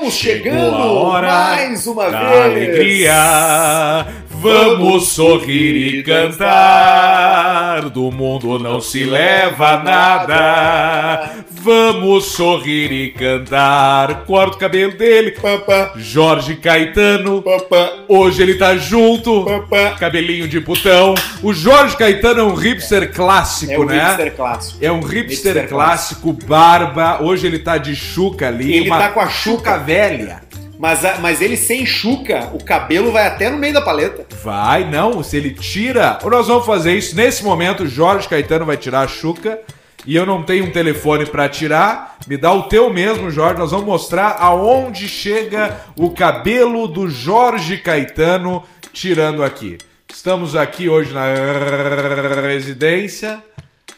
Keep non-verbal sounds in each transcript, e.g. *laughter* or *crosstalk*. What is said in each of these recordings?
estamos chegando mais uma vez. alegria. Vamos sorrir e cantar. Do mundo não se leva nada. Vamos sorrir e cantar. Corta o cabelo dele. Papá, Jorge Caetano. papá, Hoje ele tá junto. papá. Cabelinho de putão. O Jorge Caetano é um hipster clássico, É o né? hipster clássico. É um hipster, Hipster clássico, barba. Hoje ele tá de chuca ali. Ele tá com a chuca. velha. Mas, mas ele sem chuca, o cabelo vai até no meio da paleta. Vai, não. Se ele tira. Nós vamos fazer isso. Nesse momento, o Jorge Caetano vai tirar a chuca. E eu não tenho um telefone pra tirar. Me dá o teu mesmo, Jorge. Nós vamos mostrar aonde chega o cabelo do Jorge Caetano tirando aqui. Estamos aqui hoje na residência.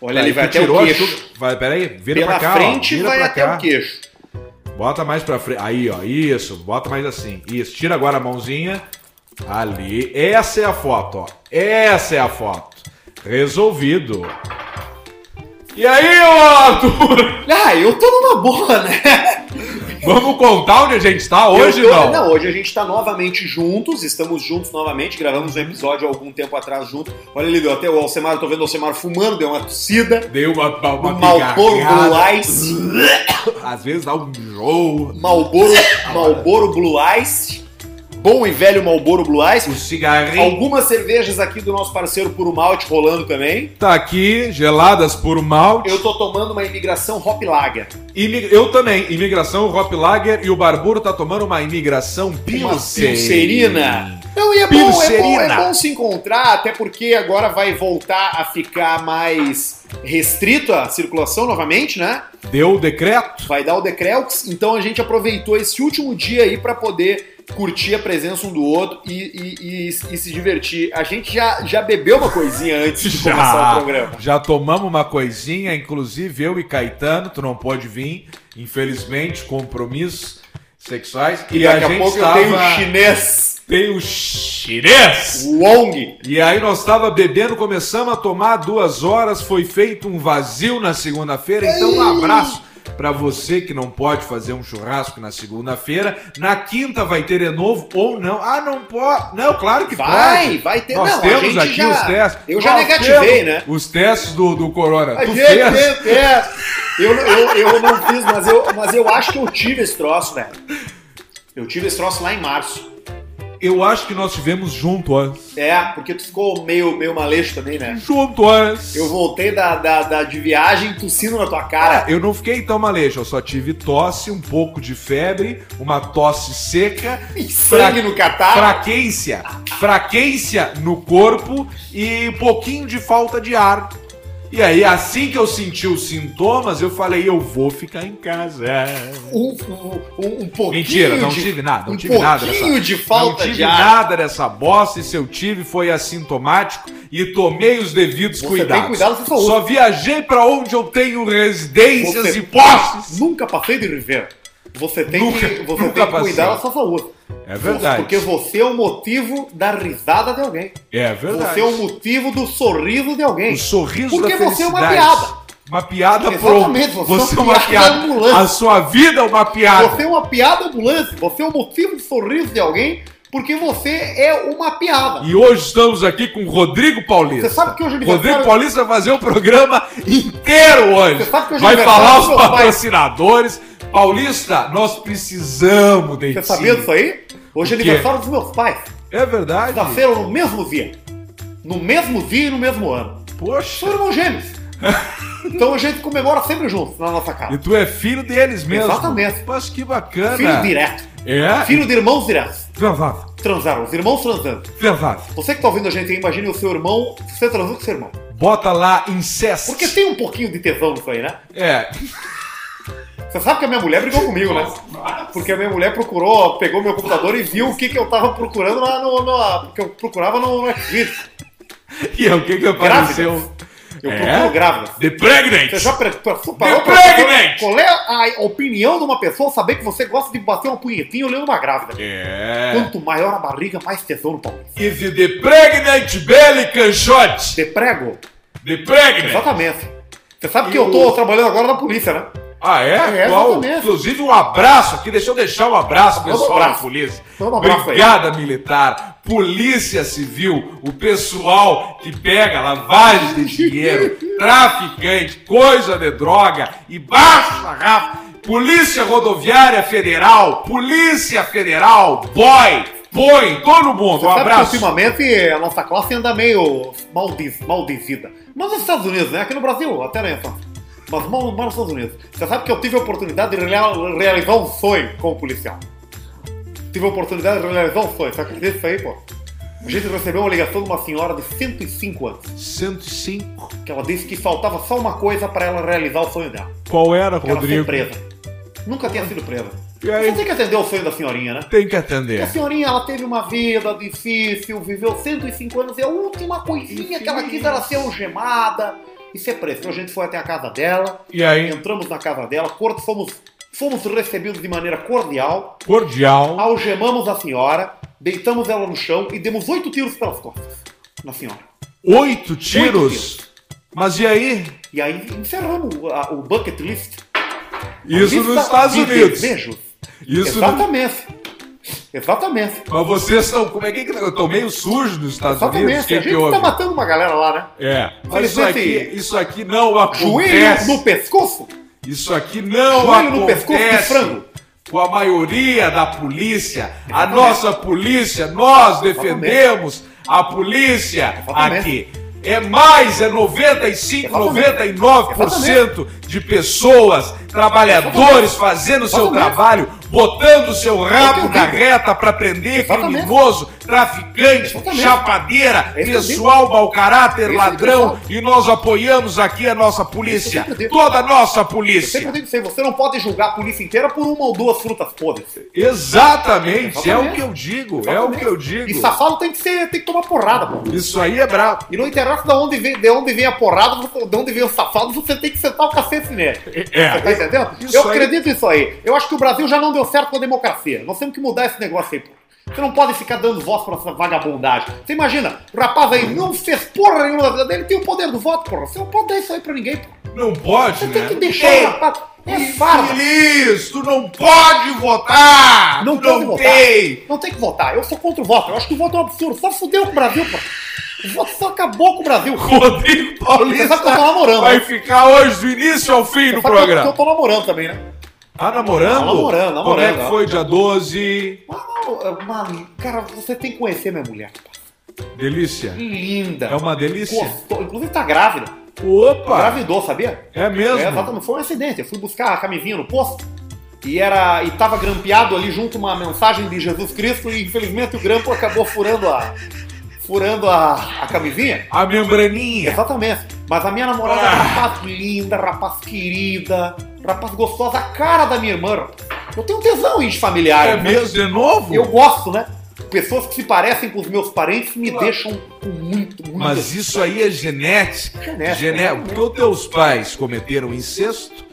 Olha, ele vai até o tirou a queixo. Vai, peraí. Vira Pela pra cá. ó. frente Vira vai pra até cá. o queixo. Bota mais pra frente. Aí, ó. Isso. Bota mais assim. Isso. Tira agora a mãozinha. Ali. Essa é a foto, ó. Essa é a foto. Resolvido. E aí, ô Arthur? Ah, eu tô numa boa, né? Vamos contar onde a gente tá hoje, tô- não? Não, hoje a gente tá novamente juntos, estamos juntos novamente, gravamos um episódio há algum tempo atrás junto. Olha ali, deu até o Alcemar, tô vendo o Alcemar fumando, deu uma tossida. Deu uma, uma, uma Um Malboro. Blue Ice. Às vezes dá um jogo. Malboro, Malboro Blue Ice. Bom e velho Malboro Blue Ice. O cigarrinho Algumas cervejas aqui do nosso parceiro Puro Malte rolando também. tá aqui, geladas por malte. Eu tô tomando uma imigração Hop Lager. Imi- Eu também. Imigração Hop Lager e o Barburo tá tomando uma imigração pilserina. Não, e é bom, é bom, é bom se encontrar, até porque agora vai voltar a ficar mais restrito a circulação novamente, né? Deu o decreto? Vai dar o Decreux, então a gente aproveitou esse último dia aí pra poder curtir a presença um do outro e, e- e- e se divertir. A gente já, já bebeu uma coisinha antes de *laughs* começar o programa. já tomamos uma coisinha, inclusive eu e Caetano, tu não pode vir, infelizmente, compromissos sexuais. E, Daqui a a, pouco tava... eu tenho o chinês, Tem o chinês! Wong. E aí nós tava bebendo, começamos a tomar duas horas, foi feito um vazio na segunda-feira, então um abraço pra você que não pode fazer um churrasco na segunda-feira. Na quinta vai ter de novo ou não? Ah, não pode. Não, claro que Vai, pode. vai ter. Nós não, temos aqui já- os testes. Eu já Nós negativei, né? Os testes do, do Corona. A tu gente fez? é. Eu, eu, eu não fiz, mas eu, mas eu acho que eu tive esse troço, velho. Eu tive esse troço lá em março. Eu acho que nós tivemos juntos. É, porque tu ficou meio, meio maleixo também, né? Juntos. Eu voltei da, da, da- de viagem tossindo na tua cara. Eu não fiquei tão maleixo, eu só tive tosse, um pouco de febre, uma tosse seca, E sangue no catarro. fraquência, fraquência no corpo e um pouquinho de falta de ar. E aí, assim que eu senti os sintomas, eu falei, eu vou ficar em casa. Um, um, um, pouquinho Mentira, não de, tive nada, não um tive nada dessa. de falta não tive nada dessa bosta, e se eu tive foi assintomático e tomei os devidos Você cuidados. cuidado com. Só viajei pra onde eu tenho residências Você- e posses. Nunca passei de viver. Você tem Nunca- que, você nunca tem que cuidar da sua saúde. É verdade. Porque você é o motivo da risada de alguém. É verdade. Você é o motivo do sorriso de alguém. O sorriso Porque da você é uma piada. Uma piada Exatamente, pro... você Você é é uma piada ambulante. A sua vida é uma piada. Você é uma piada ambulante. Você é o motivo do sorriso de alguém porque você é uma piada. E hoje estamos aqui com o Rodrigo Paulista. Você sabe que hoje é Rodrigo aniversário- Paulista vai fazer o programa inteiro hoje. Você sabe que hoje é vai aniversário falar os patrocinadores. Paulista, nós precisamos de Você ti. sabia disso aí? Hoje é aniversário dos meus pais. É verdade. Nasceram no mesmo dia. No mesmo dia e no mesmo ano. Poxa. São irmãos gêmeos. *laughs* então a gente comemora sempre juntos na nossa E casa. tu é filho deles mesmo. Exatamente. Mas que bacana. Filho direto. É? Filho de irmãos diretos. Verdade. Transaram, os irmãos transando. Verdade. Você que tá ouvindo a gente aí, imagine o seu irmão, você transou com seu irmão. Bota lá incest. Porque tem um pouquinho de tesão nisso aí, né? É. Você sabe que a minha mulher brigou comigo, né? Porque a minha mulher procurou, pegou meu computador e viu o que, que eu tava procurando lá no. no que eu procurava no, Xvideos. E o que que apareceu? Eu É? procuro grávidas. The Pregnant. Você já pre- parou pra Pregnant! Qual é a opinião de uma pessoa saber que você gosta de bater uma punhetinha olhando uma grávida? É. Quanto maior a barriga, mais tesão no pau. Is it the pregnant belly canchote? Te prego? The pregnant. Exatamente. Você sabe que eu o- tô trabalhando agora na polícia, né? Ah, é? É, Qual? Inclusive, um abraço aqui. Deixa eu deixar um abraço, pessoal da abraço. polícia. Manda um abraço aí. Militar, Polícia Civil, o pessoal que pega lavagem de dinheiro, *laughs* traficante, coisa de droga e baixa Rafa. Polícia Rodoviária Federal, Polícia Federal, boy, põe, todo mundo. Um abraço. ultimamente a nossa classe anda meio maldiz, maldizida. Mas nos Estados Unidos, né? Aqui no Brasil, até nem tanto. Mas mal, mal nos Estados Unidos. Você sabe que eu tive a oportunidade de rea- realizar um sonho como policial. Tive a oportunidade de realizar um sonho. Você acredita nisso aí, pô? A gente recebeu uma ligação de uma senhora de 105 anos. 105. Que ela disse que faltava só uma coisa para ela realizar o sonho dela. Qual era, Que ela Rodrigo? presa. Nunca tinha sido presa. E aí? Você tem que atender o sonho da senhorinha, né? Tem que Porque atender. a senhorinha, ela teve uma vida difícil, viveu 105 anos e a última coisinha que ela quis era ser algemada e ser presa. Então a gente foi até a casa dela, E aí? entramos na casa dela, fomos, fomos recebidos de maneira cordial, Cordial. algemamos a senhora, deitamos ela no chão e demos oito tiros pelas costas na senhora. Oito tiros. tiros. Mas e aí? E aí encerramos o, o bucket list. Isso nos Estados Unidos. Desejos. Isso no- Exatamente. Exatamente. Mas vocês são. Como é que. Eu tô meio sujo nos Estados Unidos. Exatamente. Que A que gente houve? tá matando uma galera lá, né? É. Mas isso aqui, isso aqui não Joelho acontece. no pescoço. Isso aqui não Joelho no pescoço de acontece frango. com a maioria da polícia. A nossa polícia, nós defendemos a polícia Exatamente. aqui. É mais, é 95, Exatamente. 99% de pessoas, trabalhadores fazendo o seu Exatamente. trabalho, botando o seu rabo Exatamente. na reta para prender Exatamente. criminoso, traficante, Exatamente. chapadeira, é o pessoal mau caráter, é ladrão, e nós apoiamos aqui a nossa polícia. Toda a nossa Eu polícia. sempre digo isso aí, você não pode julgar a polícia inteira por uma ou duas frutas podres. Exatamente, é o Exatamente. que eu digo, é o que eu digo. E safado tem que ser, tem que tomar porrada, pô. Isso aí é brabo. E não interessa de onde vem, de onde vem a porrada, de onde vem o safado, você tem que sentar o cacete nele. É. Você tá entendendo? Isso eu aí- acredito nisso aí. Eu acho que o Brasil já não deu certo com a democracia. Nós temos que mudar esse negócio aí, pô. Você não pode ficar dando voz pra essa vagabundagem. Você imagina, o rapaz aí não fez porra nenhuma da vida dele, tem o poder do voto, porra. Você não pode dar isso aí pra ninguém, pô. Não pode, Você né? tem que deixar Ei, o rapaz. É farda. Infeliz, tu não pode votar! Não pode não votar. tem! Não tem que votar. Eu sou contra o voto. Eu acho que o voto é um absurdo. Só fudeu com o Brasil, pô. O voto só acabou com o Brasil. *laughs* Rodrigo Você Paulista sabe que eu tô namorando, vai né? ficar hoje do início ao fim Você do programa. que eu tô namorando também, né? Tá namorando? Tá namorando, Como é namorando, que foi dia 12? Mano, mano, cara, você tem que conhecer minha mulher. Delícia. Linda. É uma delícia. Gostou. Inclusive tá grávida. Opa! Gravidou, sabia? É mesmo? É, exatamente. Foi um acidente. Eu fui buscar a camisinha no posto. E era. E tava grampeado ali junto uma mensagem de Jesus Cristo e infelizmente o grampo acabou furando a. Furando a, a camisinha. A membraninha. Exatamente. Mas a minha namorada é Ah. rapaz linda, rapaz querida, rapaz gostosa, a cara da minha irmã. Eu tenho tesão em familiar. É né? mesmo de novo? Eu gosto, né? Pessoas que se parecem com os meus parentes me deixam com muito, muito. Mas isso aí é genética. Genética, Gené... né? Porque os teus pais cometeram incesto,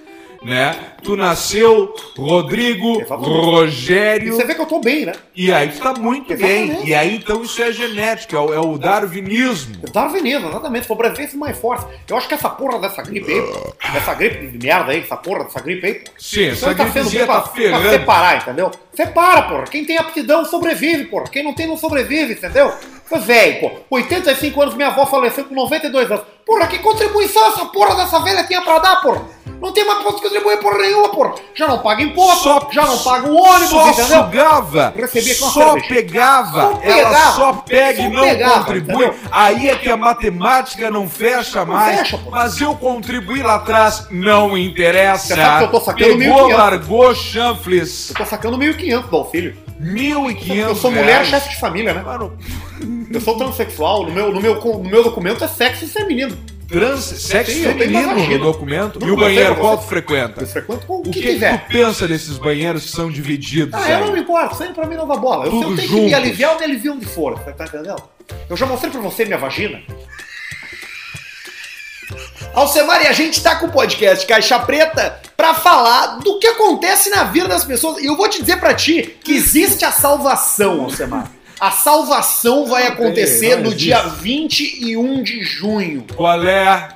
né? Tu nasceu Rodrigo, Exatamente. E Rogério, você vê que eu tô bem, né? e aí tu tá muito Exatamente. bem. E aí então isso é genética, é o, é o darwinismo. Darwinismo, exatamente. Sobrevivência mais forte. Eu acho que essa porra dessa gripe aí, pô, essa gripe de merda aí, essa porra dessa gripe aí, pô, Sim, essa tá sendo pra, tá pra ferrando. separar, entendeu? Separa, porra. Quem tem aptidão sobrevive, porra. Quem não tem não sobrevive, entendeu? Pois velho, pô. 85 anos, minha avó faleceu com 92 anos. Porra, que contribuição essa porra dessa velha tinha pra dar, porra? Não tem mais pra contribuir porra nenhuma, porra. Já não paga imposto, Só- já não paga o ônibus, Só entendeu? sugava, Recebia só cerveja. pegava, Só ela pegava, só pega e não pegava, contribui. entendeu? Aí é que a matemática não fecha mais. fecha, mas eu contribuí lá atrás, não interessa. Você sabe que eu tô sacando Pegou, 1.500. largou chanfles. Eu tô sacando 1.500 do auxílio. 1.500 Eu sou mulher, reais. chefe de família, né? Mano, Eu sou transexual, no meu, no meu, no meu documento é sexo feminino. trans, sexo Sim, eu feminino no documento. E o banheiro, qual você- tu frequenta? Eu frequento com o que, que, que quiser. tu pensa desses banheiros que são divididos? Ah, eu aí? não me importo, sempre pra mim não dá bola. Eu, Tudo eu tenho que juntos. me aliviar, eu me alivio onde for, tá entendendo? Eu já mostrei pra você minha vagina. Alcemar, e a gente tá com o podcast Caixa Preta pra falar do que acontece na vida das pessoas. E eu vou te dizer pra ti que existe a salvação, Alcemar. A salvação vai acontecer no dia 21 de junho. Qual é?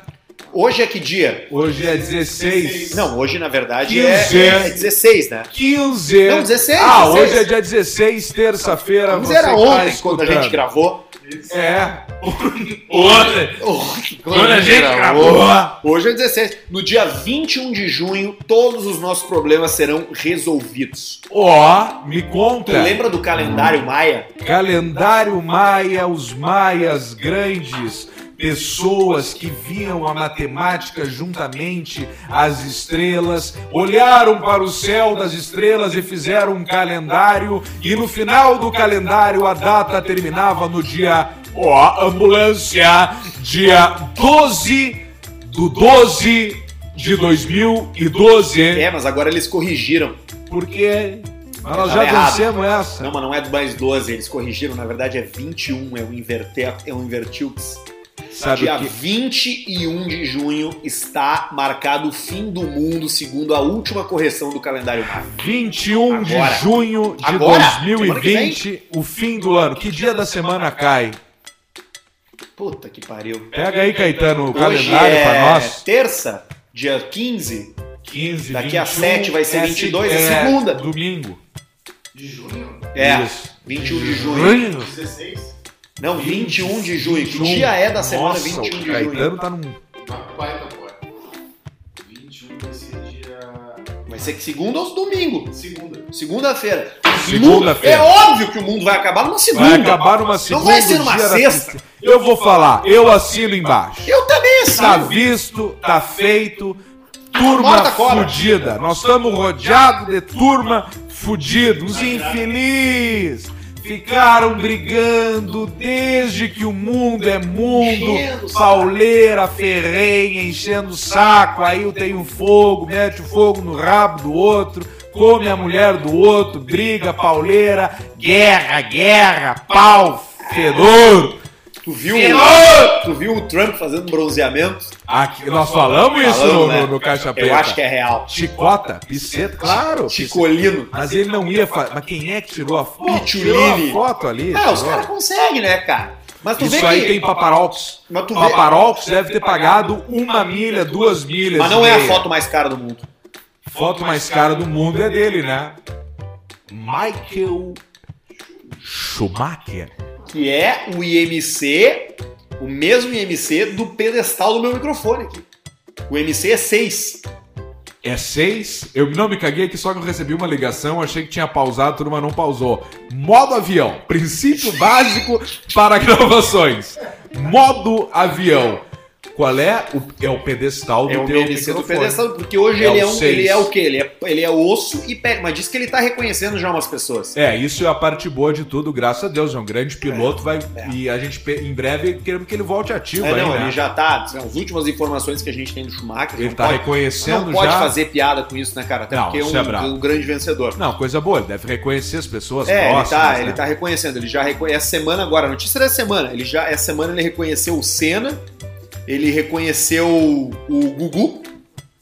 Hoje é que dia? Hoje é 16. Não, hoje na verdade 15. é, é 16, né? 15. Não, 16, Ah, 16. hoje é dia 16, terça-feira. Mas era tá ontem quando a gente gravou. É. *laughs* Ontem. Ontem, Quando a gente gravou. Hoje é 16. No dia 21 de junho, todos os nossos problemas serão resolvidos. Ó, me Tu conta. lembra do calendário maia? Calendário Maia, os maias grandes, pessoas que viam a matemática juntamente às estrelas, olharam para o céu das estrelas e fizeram um calendário, e no final do calendário a data terminava no dia, ó, ambulância, dia 12 do 12 de 2012, É, mas agora eles corrigiram. porque mas nós já errado. vencemos essa. Não, mas não é mais 12, eles corrigiram. Na verdade é 21, é um inverter, é um invertux. Sabe Dia que? 21 de junho está marcado o fim do mundo, segundo a última correção do calendário maia. 21 Agora. de junho de Agora? 2020, o fim do ano. Que dia da semana cai? Puta que pariu. Pega aí, Caetano, o Hoje calendário é pra nós. terça, dia 15. 15, Daqui a 21, 7 vai ser é 22, é se- segunda. Domingo. De junho? É, Isso. 21 de junho. 16? Não, 21 de junho. Que 21. dia é da semana Nossa, 21 de o junho? Caetano tá num. Uma baita pô. 21 vai ser dia. Vai ser que segunda ou domingo? Segunda. Segunda-feira. Segunda-feira. É óbvio que o mundo vai acabar numa segunda. Vai acabar numa segunda. vai ser numa da sexta. tristeza. Eu vou falar, eu assino embaixo. Eu também Tá assino. visto, tá feito. Turma fudida. Nós estamos rodeados de turma fudida. Os infelizes ficaram brigando desde que o mundo é mundo. Pauleira, ferrenha, enchendo o saco. Aí eu tenho fogo, mete o fogo no rabo do outro. Come a mulher do outro, briga, pauleira, guerra, guerra, pau, fedor. Tu viu, tu viu o Trump fazendo bronzeamento? Aqui, nós falamos isso Falando, no, né? no, Caixa Preta. Eu acho que é real. Chicota, piseta, claro. Chicolino. Mas ele não ia fazer. Mas quem é que tirou a foto? Pichulini. Tirou a foto ali. Ah, os caras conseguem, né, cara? Mas tu Isso vê aí que... tem paparox. Mas tu vê- deve ter pagado uma milha, duas milhas. Mas não é a foto mais cara do mundo. Foto mais cara do mundo é dele, né? Michael Schumacher. Que é o IMC, o mesmo IMC do pedestal do meu microfone aqui. O IMC é 6. É seis. Eu não me caguei aqui, só que eu recebi uma ligação, achei que tinha pausado, tudo, mas não pausou. Modo avião. Princípio básico para *laughs* gravações. Modo avião. Qual é? O, é o pedestal do É o teu IMC do pedestal, porque hoje É ele, é o um, seis. ele é o quê? Ele é, ele é osso e pé. Mas diz que ele tá reconhecendo já umas pessoas. É, isso é a parte boa de tudo, graças a Deus. É um grande piloto, vai. é. E a gente, em breve, queremos que ele volte ativo É, aí, não, né? ele já tá. São as últimas informações que a gente tem do Schumacher. Ele tá pode- reconhecendo Não pode já. fazer piada com isso, né, cara? Até Não, porque é isso é um, um grande vencedor. Não, coisa boa, ele deve reconhecer as pessoas É, ele próximas. tá, né? ele tá reconhecendo, ele já reconhece. Essa semana agora, a notícia dessa semana, ele já, essa semana ele reconheceu o Senna, ele reconheceu o, Gugu,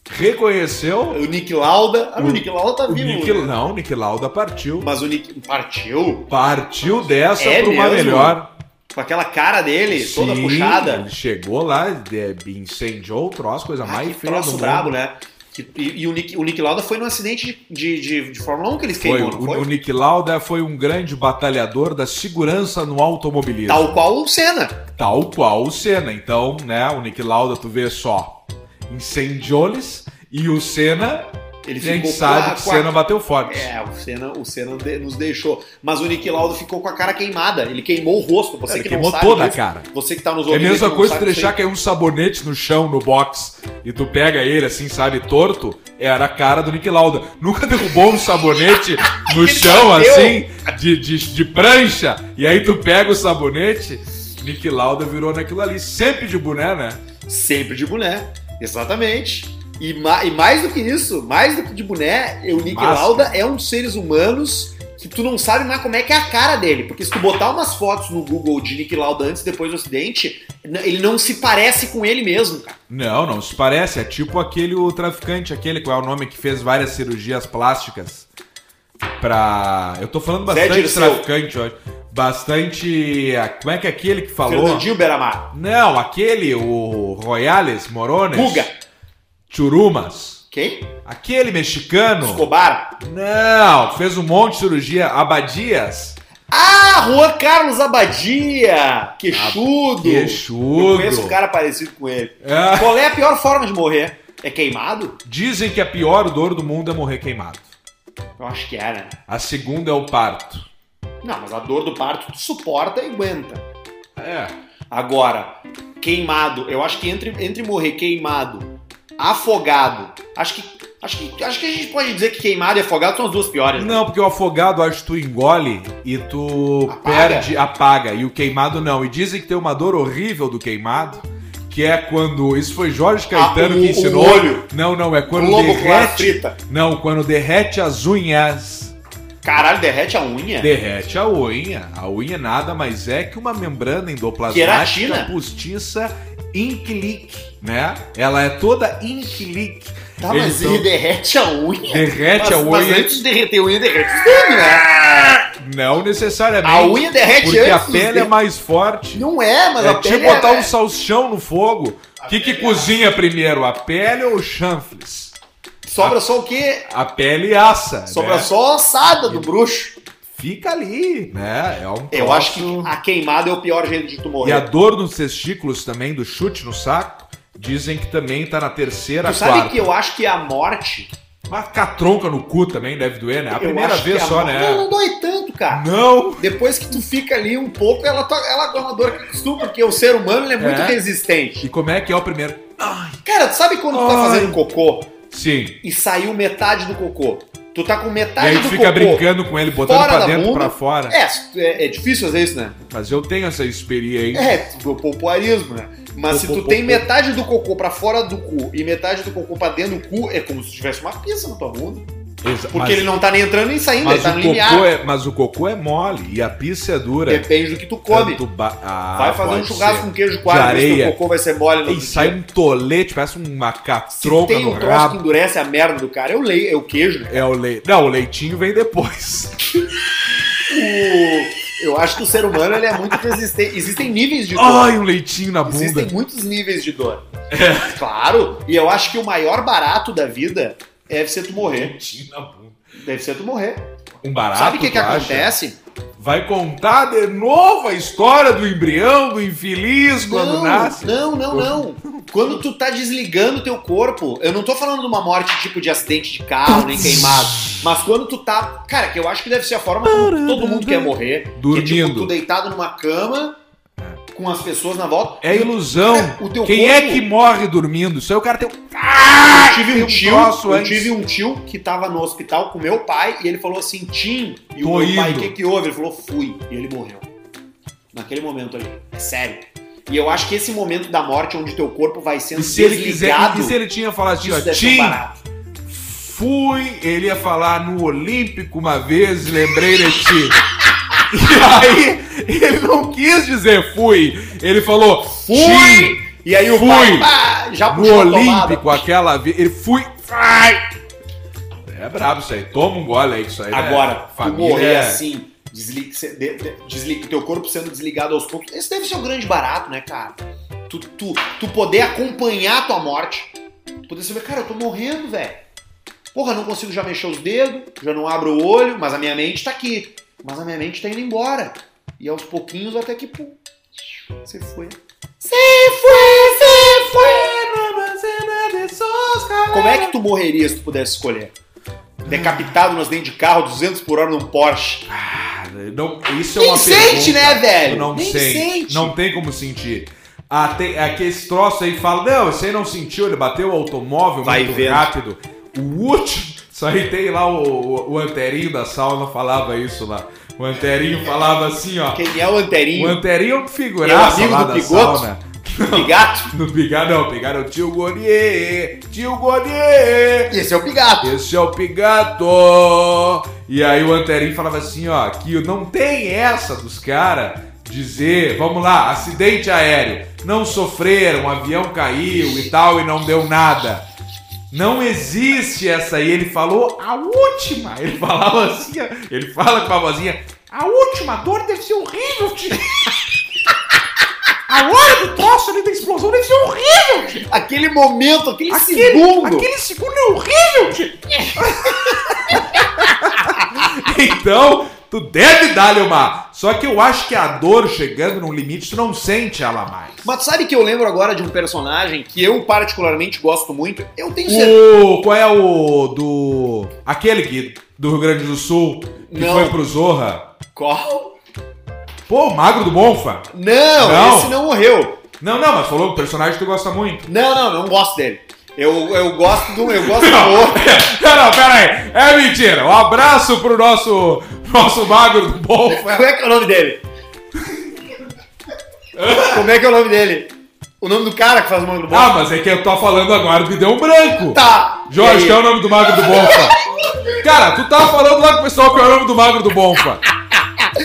Reconheceu. o Nick Lauda. Ah, o, O- Nick Lauda tá vivo. Nick, né? não, o Nick Lauda partiu. Mas o Nick partiu Partiu dessa É pra uma mesmo? melhor. com aquela cara dele, toda Sim, puxada. Ele chegou lá, incendiou o troço, coisa Ah, mais feia do troço mundo. brabo, né? Que- E, e o, Nick, o Nick Lauda foi num acidente de, de, de Fórmula 1 que ele Foi, queimou, o, foi? o Nick Lauda foi um grande batalhador da segurança no automobilismo. Tal qual o Senna. Tal qual o Senna. Então, né, o Nick Lauda, tu vê só, incendiou-lhes e o Senna, Ele a gente sabe a- que o a- Senna bateu forte. É, o Senna, o Senna de- nos deixou. Mas o Nick Lauda ficou com a cara queimada. Ele queimou o rosto. Você Ele que queimou sabe toda a cara. Você que tá nos É a ouvindo. mesma coisa que sabe deixar cair um sabonete no chão, no box, e tu pega ele assim, sabe, torto, era a cara do Nick Lauda. Nunca *laughs* derrubou um sabonete no chão, bateu. assim, de, de, de prancha, e aí tu pega o sabonete, Nick Lauda virou naquilo ali, sempre de boné, né? Sempre de boné. Exatamente. E, ma- e mais do que isso, mais do que de boné, o Nick Máscara. Lauda é um dos seres humanos que tu não sabe mais como é que é a cara dele. Porque se tu botar umas fotos no Google de Nick Lauda antes e depois do acidente, ele não se parece com ele mesmo, cara. Não, não se parece, é tipo aquele o traficante, aquele, qual é o nome, que fez várias cirurgias plásticas pra... Eu tô falando bastante traficante hoje. bastante. ah, Como é que é aquele que falou? Fernandinho Beramar. Não, aquele, o Royales Morones. Guga. Churumas. Quem? Aquele mexicano. Escobar. Não, fez um monte de cirurgia. Abadias. Ah, Juan Carlos Abadia! Queixudo! queixudo. Eu conheço um cara parecido com ele. É. Qual é a pior forma de morrer? É queimado? Dizem que a pior dor do mundo é morrer queimado. Eu acho que é, né? A segunda é o parto. Não, mas a dor do parto tu suporta e aguenta. É. Agora, queimado, eu acho que entre, entre morrer queimado, afogado, acho que, acho, que, acho que a gente pode dizer que queimado e afogado são as duas piores. né? Não, porque o afogado acho que tu engole e tu Apaga? perde, apaga. E o queimado não. E dizem que tem uma dor horrível do queimado, que é quando. Isso foi Jorge Caetano Ah, o- que ensinou. o olho. Não, não, é quando Globo derrete. frita. Não, quando derrete as unhas. Caralho, derrete a unha? Derrete a unha. A unha nada mais é que uma membrana endoplasmática Queratina? postiça Inklik, né? Ela é toda Inklik. Tá, mas Então, ele derrete a unha? derrete mas, a Mas unha. antes de derreter a unha, derrete os dedos, né? Não necessariamente. A unha derrete Porque antes a dos pele é mais forte. Não é, mas É a tipo pele botar é... um salsichão no fogo. O que, que cozinha primeiro, a pele ou o chanfles? Sobra só o quê? A pele assa. Sobra né? só a ossada do bruxo. Fica ali, né? É um Eu troço- acho que a queimada é o pior jeito de tu E morrer. a dor nos testículos também, do chute no saco, dizem que também tá na terceira, Tu sabe quarta. que eu acho que a morte... Uma catronca no cu também deve doer, né? A eu primeira vez a só, morte- né? Não, não dói tanto, cara. Não! Depois que tu fica ali um pouco, ela, to- ela é uma dor que acostuma, porque o ser humano é muito É. resistente. E como é que é o primeiro? Cara, tu sabe quando tu tá Ai. fazendo cocô Sim. e saiu metade do cocô? Tu tá com E metade aí do tu fica cocô brincando com ele, botando pra dentro, bunda. pra fora. É, é, é difícil fazer isso, né? Mas eu tenho essa experiência. É, o popuarismo, né? Mas se tu Popo- tem popo. metade do cocô pra fora do cu e metade do cocô pra dentro do cu, é como se tivesse uma pizza na tua bunda. Exa- Porque mas, ele não tá nem entrando nem saindo, mas ele tá o no limiar. é, mas o cocô é mole e a pizza é dura. Depende do que tu come. Ba- Ah, vai fazer um churrasco ser. com queijo coalho, se areia. teu cocô vai ser mole no E sai um tolete, parece uma Se catronca tem no um troço que rabo. endurece a merda do cara, é o, lei, é o queijo, né? É o leite. Não, o leitinho vem depois. O- Eu acho que o ser humano ele é muito resistente. Existem níveis de dor. Ai, um leitinho na bunda. Existem muitos níveis de dor. Claro. E eu acho que o maior barato da vida deve ser tu morrer. Deve ser tu morrer. Um barato, Sabe o que, que acontece? Vai contar de novo a história do embrião, do infeliz, quando não, nasce? não, não, não. Quando tu tá desligando teu corpo, eu não tô falando de uma morte tipo de acidente de carro, nem queimado. Mas quando tu tá. Cara, que eu acho que deve ser a forma como todo mundo quer morrer. Que é tipo Dormindo. tu deitado numa cama, com as pessoas na volta. É ilusão. O teu Quem corpo- é que morre dormindo? Isso aí o cara tem um... Eu tive um um tio, eu antes. tive um tio que tava no hospital com meu pai e ele falou assim, Tim, e o Tô meu pai, o indo. que que houve? Ele falou, fui, e ele morreu. Naquele momento ali, é sério. E eu acho que esse momento da morte, onde teu corpo vai sendo E se ele quiser... desligado, E se ele tinha falado assim, ó, Tim, fui... Ele ia falar no Olímpico uma vez, lembrei de ti. *laughs* E aí, ele não quis dizer fui. Ele falou, Fui! E aí o Fui! pai, pá, já no. Olímpico, aquela. Ele fui. É brabo isso aí. Toma um gole aí, isso aí. né? Agora, tu família. morrer é- assim, desliga, teu corpo sendo desligado aos poucos, esse deve ser o grande barato, né, cara? Tu, tu, tu poder acompanhar a tua morte. Tu poder saber, cara, eu tô morrendo, velho. Porra, não consigo já mexer os dedos, já não abro o olho, mas a minha mente tá aqui. Mas a minha mente tá indo embora. E aos pouquinhos até que, pum, você foi. Se foi, se foi. Como é que tu morreria se tu pudesse escolher? Decapitado nos dentes de carro, 200 por hora num Porsche. Ah, Não, isso é Nem uma sente, pergunta. né, velho? Tu Não Nem sente. sente. Não tem como sentir. Ah, tem, aqui esse troço aí fala, não, esse aí não sentiu, ele bateu o automóvel Vai muito vendo. rápido. O último. Isso aí tem lá o, o, o Anterinho da sauna falava isso lá. O Anterinho falava assim, ó. Quem é o O Anterinho? Anterinho é um figuraça É lá do da Pigoto? sauna. Pigato? No *laughs* Pigato não, Pigato é o tio Gonier, tio Gonier. Esse é o Pigato. Esse é o Pigato! E aí o Anterinho falava assim, ó, que não tem essa dos caras dizer, vamos lá, acidente aéreo, não sofreram, o avião caiu e tal e não deu nada. Não existe essa aí, ele falou a última. Ele falava assim, ele fala com a vozinha, A última dor deve ser horrível, tio. A hora do troço ali da explosão deve ser horrível, tio. Aquele momento, aquele, Aquele segundo. Aquele segundo é horrível, tio. *laughs* então, tu deve dar-lhe uma. Só que eu acho que a dor chegando num limite, tu não sente ela mais. Mas sabe que eu lembro agora de um personagem que eu particularmente gosto muito? Eu tenho certeza. O. Qual é o. do. Aquele que. Do Rio Grande do Sul, que Não. foi pro Zorra. Qual? Pô, o Magro do Bonfa. Não, Não. esse não morreu. Não, não, mas falou o personagem que tu gosta muito. Não, não, não gosto dele. Eu, eu gosto do. Eu gosto do outro. *laughs* Não, não, pera aí. É mentira. Um abraço pro nosso. Nosso Magro do Bonfa. Como é que é o nome dele? Como é que é o nome dele? O nome do cara que faz o nome do bom? Ah, mas é que eu tô falando agora, me deu um branco. Tá. Jorge, que é o nome do Magro do Bonfa? Cara, tu tava falando lá com o pessoal que é o nome do Magro do Bonfa.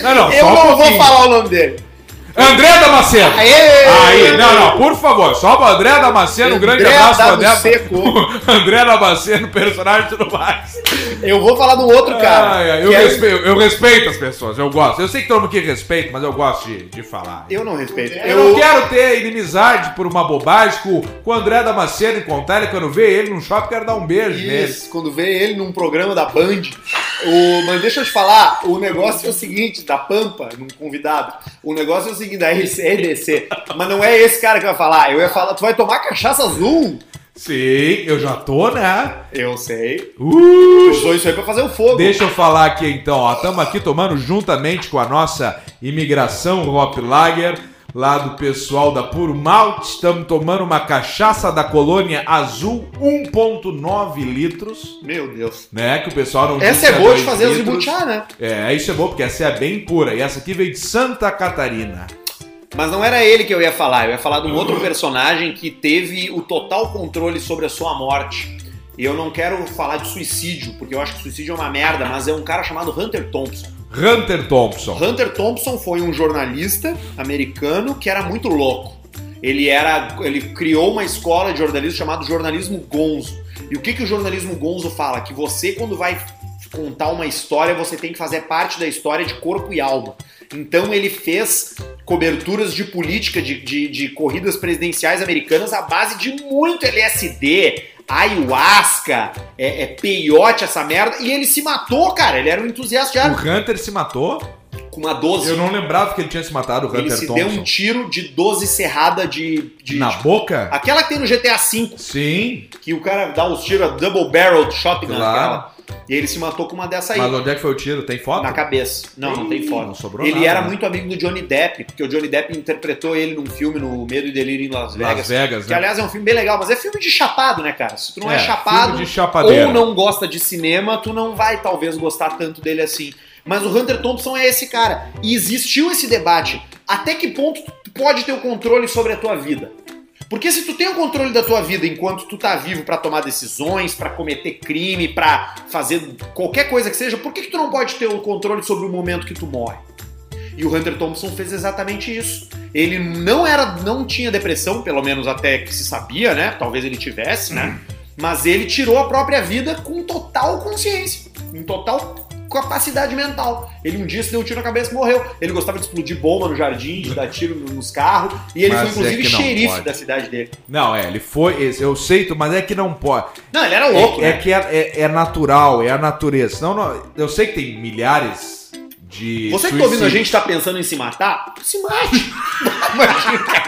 Não, não, Eu só um não vou falar o nome dele. André Damasceno. Aê! Aí, não, não, por favor, só pro André Damasceno, um grande abraço pro André. Damasseco. *laughs* André Damasceno, personagem e tudo mais. Eu vou falar do outro cara. Eu, que é- respeito, eu respeito as pessoas, eu gosto. Eu sei que todo mundo aqui respeita, mas eu gosto de, de falar. Eu não respeito. Eu, não quero ter inimizade por uma bobagem com, com o André Damasceno encontrar ele quando vê ele num shopping, quero dar um beijo nele. Isso, quando vê ele num programa da Band. O, mas deixa eu te falar, o negócio é o seguinte, da Pampa, num convidado. O negócio é o seguinte, da RDC. Mas não é esse cara que vai falar. Eu ia falar, tu vai tomar cachaça azul? Sim, eu já tô, né? Eu sei. Uh, Usou isso aí pra fazer o fogo. Deixa eu falar aqui então, ó. Estamos aqui tomando juntamente com a nossa imigração Hop Lager, lá do pessoal da Puro Malte. Estamos tomando uma cachaça da colônia azul 1,9 litros, Meu Deus. né? Que o pessoal não Essa é boa de fazer os litros. buchá, né? É, isso é bom, porque essa é bem pura. E essa aqui veio de Santa Catarina. Mas não era ele que eu ia falar. Eu ia falar de um outro *clears throat* personagem que teve o total controle sobre a sua morte. E eu não quero falar de suicídio, porque eu acho que suicídio é uma merda, mas é um cara chamado Hunter Thompson. Hunter Thompson. Hunter Thompson foi um jornalista americano que era muito louco. Ele era, ele criou uma escola de jornalismo chamada jornalismo gonzo. E o que que o jornalismo gonzo fala? Que você quando vai contar uma história, você tem que fazer parte da história de corpo e alma. Então ele fez coberturas de política, de, de, de corridas presidenciais americanas à base de muito LSD, ayahuasca, é, é peiote, essa merda. E ele se matou, cara. Ele era um entusiasta de O arma. Hunter se matou? Com uma 12. Eu não lembrava que ele tinha se matado, o Hunter Ele se Thompson. deu um tiro de 12 serrada de. de Na boca? Aquela que tem no GTA V, Sim. que o cara dá os tiros, a double barrel shotgun, Claro. aquela. E ele se matou com uma dessa aí. Mas onde é que foi o tiro? Tem foto? Na cabeça. Não, não tem Ih, foto. não sobrou ele nada, era né? muito amigo do Johnny Depp, porque o Johnny Depp interpretou ele num filme no Medo e Delírio em Las Vegas. Las Vegas, Que né? aliás é um filme bem legal, mas é filme de chapado, né, cara? Se tu não é, É, chapado ou não gosta de cinema, tu não vai talvez gostar tanto dele assim. Mas o Hunter Thompson é esse cara. E existiu esse debate. Até que ponto tu pode ter o controle sobre a tua vida? Porque se tu tem o controle da tua vida enquanto tu tá vivo pra tomar decisões, pra cometer crime, pra fazer qualquer coisa que seja, por que, que tu não pode ter o controle sobre o momento que tu morre? E o Hunter Thompson fez exatamente isso. Ele não era, não tinha depressão, pelo menos até que se sabia, né? Talvez ele tivesse, né? Mas ele tirou a própria vida com total consciência, em total capacidade mental. Ele um dia se deu um tiro na cabeça e morreu. Ele gostava de explodir bomba no jardim, de dar tiro nos carros, e ele Mas foi inclusive é não xerife pode. da cidade dele. Não, é, ele foi. Eu sei, mas é que não pode. Não, ele era louco, é, é né? que é, é- é natural, é a natureza. Não, não, eu sei que tem milhares de. Você que tá ouvindo a gente tá pensando em se matar, se mate. *laughs*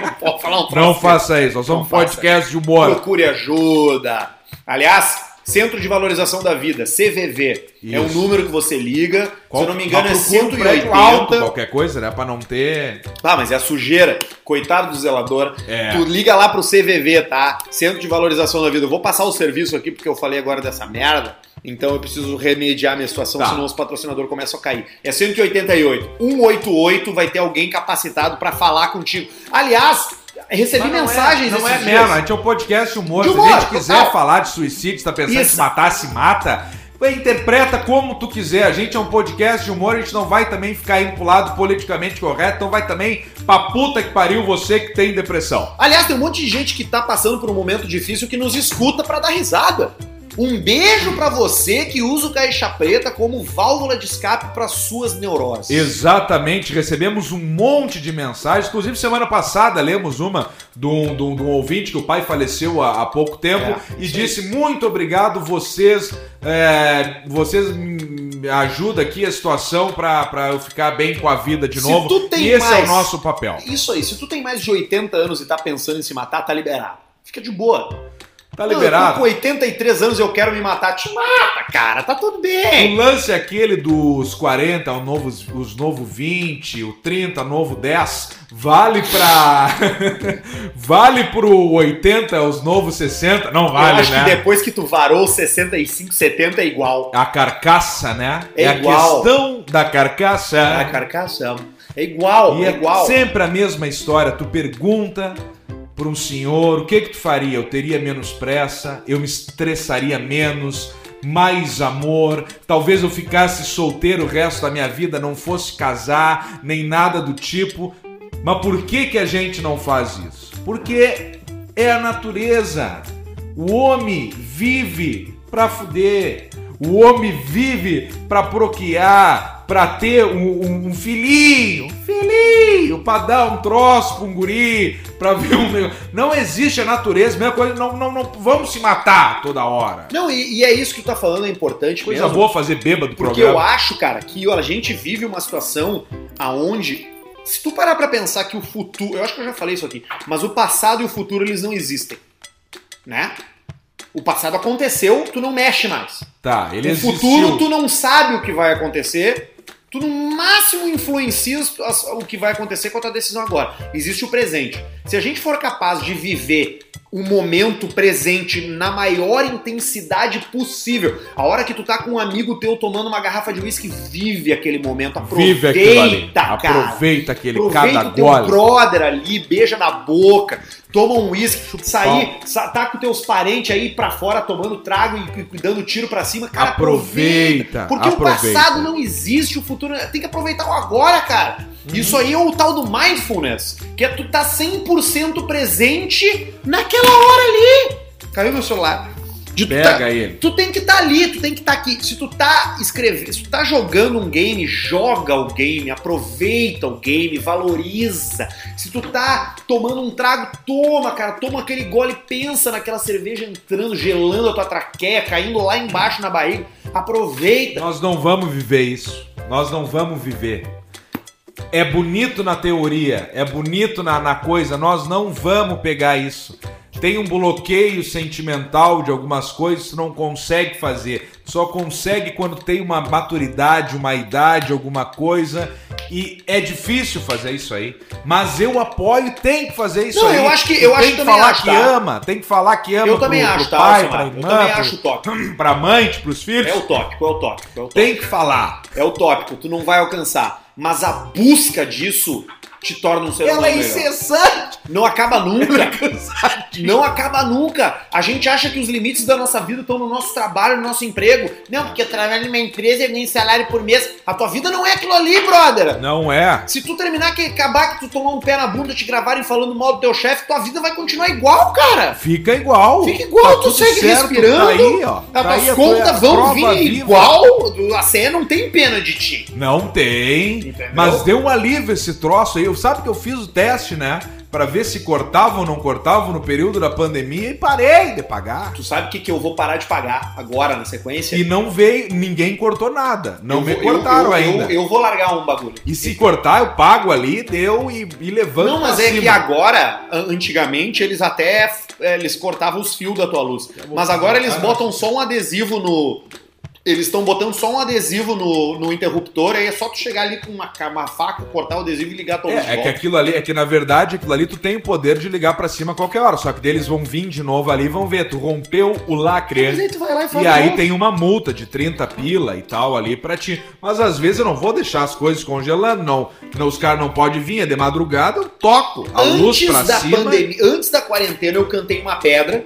Não pode falar um Não faça isso, nós somos um podcast de humor. Procure ajuda. Aliás, Centro de Valorização da Vida, CVV. É um Isso. número que você liga. Qual- se eu não me engano, é um prédio 180. alto, qualquer coisa, né? Pra não ter. Ah, mas é a sujeira. Coitado do zelador. É. Tu liga lá pro CVV, tá? Centro de Valorização da Vida. Eu vou passar o serviço aqui porque eu falei agora dessa merda. Então eu preciso remediar a minha situação, Tá. senão os patrocinadores começam a cair. É 188. 188 vai ter alguém capacitado pra falar contigo. Aliás, recebi não mensagens É, não é mesmo, dias. a gente é um podcast de humor. De Se humor, a gente quiser total. falar de suicídio, se tá pensando em se matar, se mata. Interpreta como tu quiser. A gente é um podcast de humor, a gente não vai também ficar indo pro lado politicamente correto, então vai também pra puta que pariu você que tem depressão. Aliás, tem um monte de gente que tá passando por um momento difícil que nos escuta pra dar risada. Um beijo pra você que usa o caixa preta como válvula de escape para suas neuroses. Exatamente, recebemos um monte de mensagens. Inclusive, semana passada lemos uma de um, de um- de um ouvinte que o pai faleceu há, há pouco tempo É, e disse: Muito obrigado, vocês. é, vocês me ajudam aqui a situação pra pra eu ficar bem com a vida de Se novo. e esse é o mais- nosso papel. Isso aí, se tu tem mais de 80 anos e tá pensando em se matar, tá liberado. Fica de boa. Tá Não, eu tô liberado. com 83 anos eu quero me matar. Te mata, cara. Tá tudo O bem. lance é aquele dos 40, o novo, os novo 20, o 30, novo 10, vale pra. *laughs* vale pro 80, os novos 60? Não eu vale, acho né? que depois que tu varou 65, 70 é igual. A carcaça, né? É a igual. questão da carcaça. A carcaça. É igual, E é é igual. sempre a mesma história. Tu pergunta para um senhor o que que tu faria? Eu teria menos pressa, eu me estressaria menos, mais amor, talvez eu ficasse solteiro o resto da minha vida, não fosse casar, nem nada do tipo. Mas por que que a gente não faz isso? Porque é a natureza. O homem vive pra fuder. O homem vive pra procriar, pra ter um, um- um filhinho, um filhinho, pra dar um troço pra um guri, pra ver um negócio. Não existe a natureza, mesma coisa, não, não, não vamos se matar toda hora. Não, e, e é isso que tu tá falando, é importante Coisa mesmo. boa fazer bêbado Porque eu programa. acho, cara, que ó, a gente vive uma situação aonde, se tu parar pra pensar que o futuro, eu acho que eu já falei isso aqui, mas o passado e o futuro eles não existem, né? O passado aconteceu, tu não mexe mais. Tá, ele o existiu. futuro tu não sabe o que vai acontecer. Tu no máximo influencias as- o que vai acontecer com a tua decisão agora. Existe o presente. Se a gente for capaz de viver o momento presente na maior intensidade possível, a hora que tu tá com um amigo teu tomando uma garrafa de uísque, vive aquele momento, aproveita, Vive cara. Aproveita aquele Aproveita cada teu gole. brother ali, beija na boca, toma um uísque, sair, sa- tá com teus parentes aí pra fora tomando trago e, e dando tiro pra cima, cara, Aproveita, Porque aproveita. o passado não existe, o futuro tem que aproveitar o agora, cara. Uhum. Isso aí é o tal do mindfulness, que é tu tá 100% presente naquela hora ali. Caiu meu celular. De tu tá- Pega ele. Tu tem que estar ali, tu tem que estar aqui. Se tu tá escrevendo, se tu tá jogando um game, joga o game, aproveita o game, valoriza. Se tu tá tomando um trago, toma, cara, toma aquele gole, pensa naquela cerveja entrando, gelando a tua traqueia, caindo lá embaixo na barriga. Aproveita. Nós não vamos viver isso. Nós não vamos viver. É bonito na teoria, é bonito na, na coisa, nós não vamos pegar isso. Tem um bloqueio sentimental de algumas coisas, tu não consegue fazer. Só consegue quando tem uma maturidade, uma idade, alguma coisa. E é difícil fazer isso aí. Mas eu apoio, tem que fazer isso Não, aí. eu acho que- eu tem acho que também falar acho, que tá? ama, tem que falar que ama Eu também pro, acho, pro tá, pai, pra Eu irmã, também pro- acho top. *clears throat* pra mãe, pros filhos. É o tópico, é o tópico, é o tópico. Tem que falar. É o tópico, tu não vai alcançar. Mas a busca disso te torna um ser humano Ela é melhor. incessante. Não acaba nunca. Não acaba nunca. A gente acha que os limites da nossa vida estão no nosso trabalho, no nosso emprego. Não, porque eu trabalho numa empresa e ganho salário por mês. A tua vida não é aquilo ali, brother. Não é. Se tu terminar que acabar que tu tomar um pé na bunda, te gravarem falando mal do teu chefe, tua vida vai continuar igual, cara. Fica igual. Fica igual, tu tudo segue respirando. Tá aí, ó. As Tá aí tuas a tua- contas vão vir viva. igual. A CE não tem pena de ti. Não tem. Entendeu? Mas deu um alívio esse troço aí. Eu sabe que eu fiz o teste, né? Pra ver se cortava ou não cortava no período da pandemia e parei de pagar. Tu sabe o que, que eu vou parar de pagar agora na sequência? E não veio, ninguém cortou nada. Não Eu me vou- cortaram eu, eu, ainda. Eu, vou largar um bagulho. E se cortar, eu pago ali, deu e, e levanto Não, mas é cima. que agora, an- antigamente, eles até é, eles cortavam os fios da tua luz. Mas agora eles botam só um adesivo no. Eles estão botando só um adesivo no, no interruptor, aí é só tu chegar ali com uma, uma faca, cortar o adesivo e ligar luz. de É, é que aquilo ali, é que na verdade aquilo ali tu tem o poder de ligar pra cima a qualquer hora. Só que deles vão vir de novo ali e vão ver, tu rompeu o lacre. Mas aí tu vai lá e faz E aí novo. tem uma multa de 30 pila e tal ali pra ti. Mas às vezes eu não vou deixar as coisas congelando, não. não os caras não podem vir, é de madrugada, eu toco a luz Antes pra da cima. pandemia, antes da quarentena, eu cantei uma pedra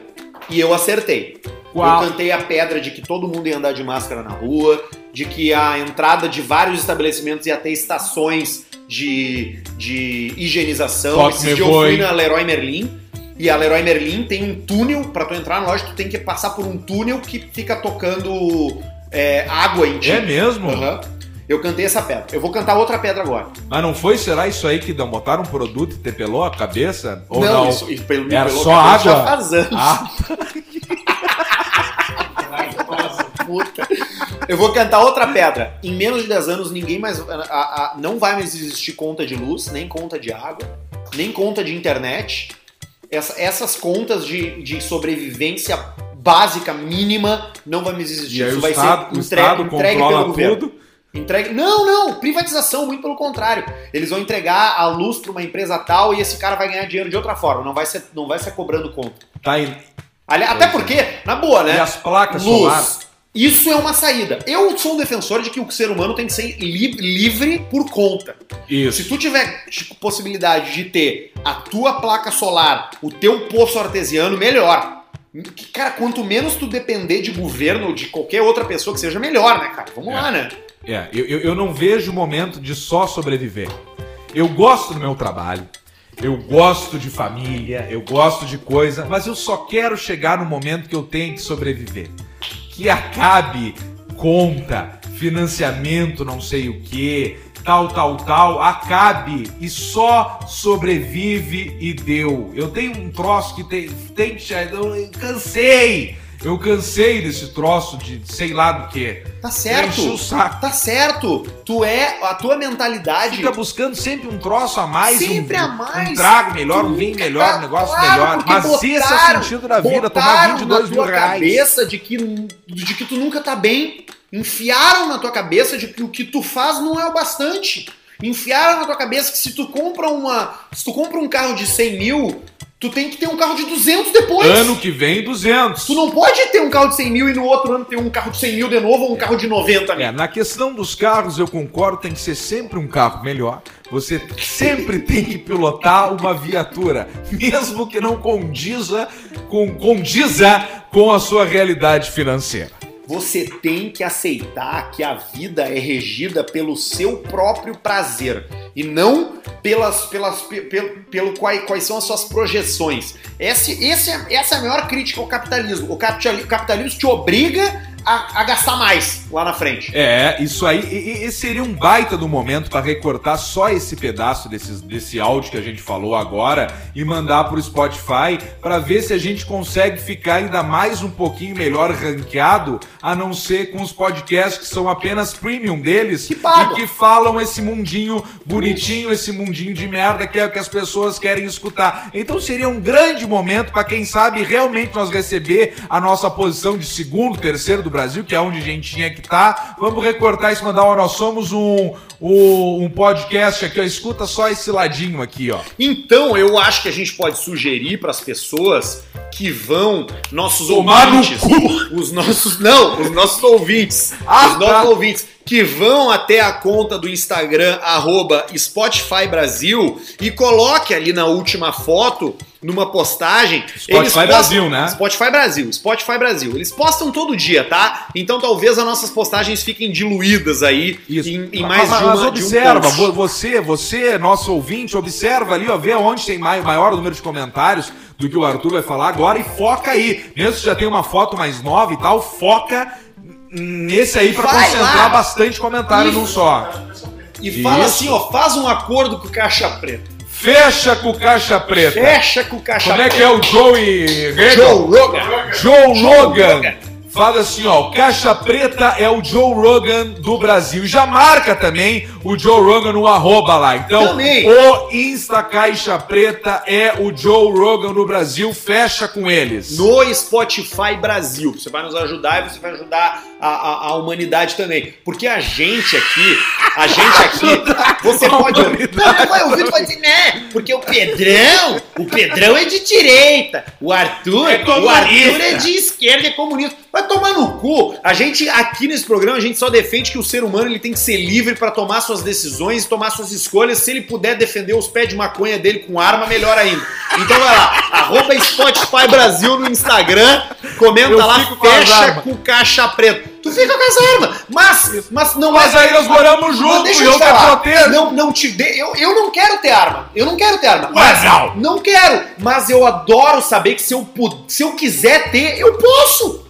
e eu acertei. Qual? Eu cantei a pedra de que todo mundo ia andar de máscara na rua, de que a entrada de vários estabelecimentos ia ter estações de, de higienização. Esse dia eu fui na Leroy Merlin E a Leroy Merlin tem um túnel, pra tu entrar na loja, tu tem que passar por um túnel que fica tocando é, água em ti. É mesmo? Aham. Eu cantei essa pedra. Eu vou cantar outra pedra agora. Mas não foi, será isso aí que não botaram um produto e te pelou a cabeça? Ou não? isso, isso pelo Era pelo- só água? Já faz anos. Ah, *laughs* Puta. Eu vou cantar outra pedra. Em menos de 10 anos, ninguém mais. a- a- não vai mais existir conta de luz, nem conta de água, nem conta de internet. Essa- essas contas de, de sobrevivência básica, mínima, não vai mais existir. Isso vai Estado, ser entregue, entregue pelo governo. tudo. Entregue... Não, não, privatização, muito pelo contrário. Eles vão entregar a luz para uma empresa tal e esse cara vai ganhar dinheiro de outra forma. Não vai ser, não vai ser cobrando conta. Tá aí. Até porque, na boa, né? E as placas luz. solares? Isso é uma saída. Eu sou um defensor de que o ser humano tem que ser li- livre por conta. Se Isso. tu tiver tipo, possibilidade de ter a tua placa solar, o teu poço artesiano, melhor. Cara, quanto menos tu depender de governo ou de qualquer outra pessoa que seja, melhor, né, cara? Vamos É. lá, né? É, eu, eu, eu não vejo momento de só sobreviver. Eu gosto do meu trabalho, eu gosto de família, eu gosto de coisa, mas eu só quero chegar no momento que eu tenho que sobreviver. Que acabe conta, financiamento, não sei o que, tal, tal, tal, acabe e só sobrevive e deu. Eu tenho um troço que tem, tem. Eu cansei! Eu cansei desse troço de sei lá do que. Tá Enche certo. o saco. Tá certo. Tu é. A tua mentalidade. Fica buscando sempre um troço a mais, Sempre um, a mais. um trago melhor, um vinho melhor, tá- um negócio claro, melhor. Mas esse é o botaram- sentido da vida, tomar botaram 22 na mil reais. cabeça de que, de que tu nunca tá bem. Enfiaram na tua cabeça de que o que tu faz não é o bastante. Enfiaram na tua cabeça que se tu compra uma. Se tu compra um carro de 100 mil, tu tem que ter um carro de 200 depois. Ano que vem, 200. Tu não pode ter um carro de 100 mil e no outro ano ter um carro de 100 mil de novo ou um carro de 90 mil. É, na questão dos carros, eu concordo, tem que ser sempre um carro melhor. Você sempre tem que pilotar uma viatura, mesmo que não condiza com, condiza com a sua realidade financeira. Você tem que aceitar que a vida é regida pelo seu próprio prazer e não pelas, pelas, pe- pelo, pelo quais, quais são as suas projeções. Esse, esse é, essa é a maior crítica ao capitalismo. O, capitali- o capitalismo te obriga a, a gastar mais lá na frente. É, isso aí e- e- seria um baita do momento para recortar só esse pedaço desses, desse áudio que a gente falou agora e mandar pro Spotify para ver se a gente consegue ficar ainda mais um pouquinho melhor ranqueado, a não ser com os podcasts que são apenas premium deles Que e que falam esse mundinho bonitinho, esse mundinho de merda que é o que as pessoas querem escutar. Então seria um grande momento para quem sabe realmente nós receber a nossa posição de segundo, terceiro do Brasil, que é onde a gente tinha que estar. Vamos recortar isso, mandar, ó, nós somos um, um, um podcast aqui, ó, escuta só esse ladinho aqui, ó. Então eu acho que a gente pode sugerir para as pessoas que vão, nossos Tomar ouvintes, os nossos não, os nossos ouvintes, Ah, os nossos tá. ouvintes que vão até a conta do Instagram arroba Spotify Brasil e coloque ali na última foto numa postagem. Spotify Brasil, né? Spotify Brasil, Spotify Brasil. Eles postam todo dia, tá? Então talvez as nossas postagens fiquem diluídas aí Isso. em, em mais mas, de uma mas de um observa, post. vo- você, você, nosso ouvinte, observa ali, ó, vê onde tem mai- maior número de comentários do que o Arthur vai falar agora e foca aí. Mesmo que já tem uma foto mais nova e tal, foca nesse aí pra Vai concentrar lá. bastante comentário num só. E fala Isso. assim, ó, faz um acordo com o Caixa Preta. Fecha com caixa preta. Fecha com Caixa Como é Preta. que é o Joey Regal? Joe Rogan. Joe Joe Rogan. Fala assim, ó, o Caixa Preta é o Joe Rogan do Brasil. Já marca também o Joe Rogan no arroba lá. Então, Também. o Insta Caixa Preta é o Joe Rogan do Brasil. Fecha com eles. No Spotify Brasil. Você vai nos ajudar e você vai ajudar a, a- a humanidade também. Porque a gente aqui, a gente *laughs* aqui, você pode ouvir. Não, não vai ouvir, tu vai dizer, né? Porque o Pedrão, o Pedrão é de direita. O Arthur, É o. Arthur é de esquerda, é comunista. Mas Vai tomar no cu. A gente, aqui nesse programa, a gente só defende que o ser humano ele tem que ser livre pra tomar suas decisões e tomar suas escolhas. Se ele puder defender os pés de maconha dele com arma, melhor ainda. Então vai lá, arroba Spotify Brasil no Instagram, comenta Eu lá, com fecha com caixa preta. Tu fica com as armas, mas, mas não Mas é- aí nós moramos Mas juntos deixa eu te falar. protejo. Não, não te dê. Eu, eu não quero ter arma. Eu não quero ter arma. Mas não. Não quero. Mas eu adoro saber que se eu, se eu quiser ter, eu posso.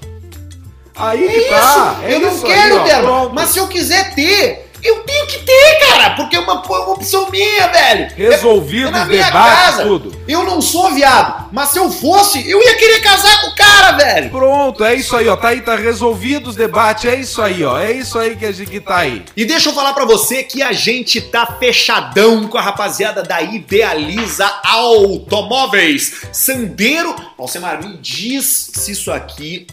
Aí É isso. tá. é eu não isso quero aí. Mas se eu quiser ter, eu tenho que ter, cara. Porque é uma, é uma opção minha, velho. Resolvido É na os minha debates, casa. tudo. Eu não sou viado. Mas se eu fosse, eu ia querer casar com o cara, velho. Pronto, é isso aí, ó. Tá aí, tá resolvido os debates. É isso aí, ó. É isso aí que a gente tá aí. E deixa eu falar pra você que a gente tá fechadão com a rapaziada da Idealiza Automóveis. Sandeiro, Alcemar, me diz se isso aqui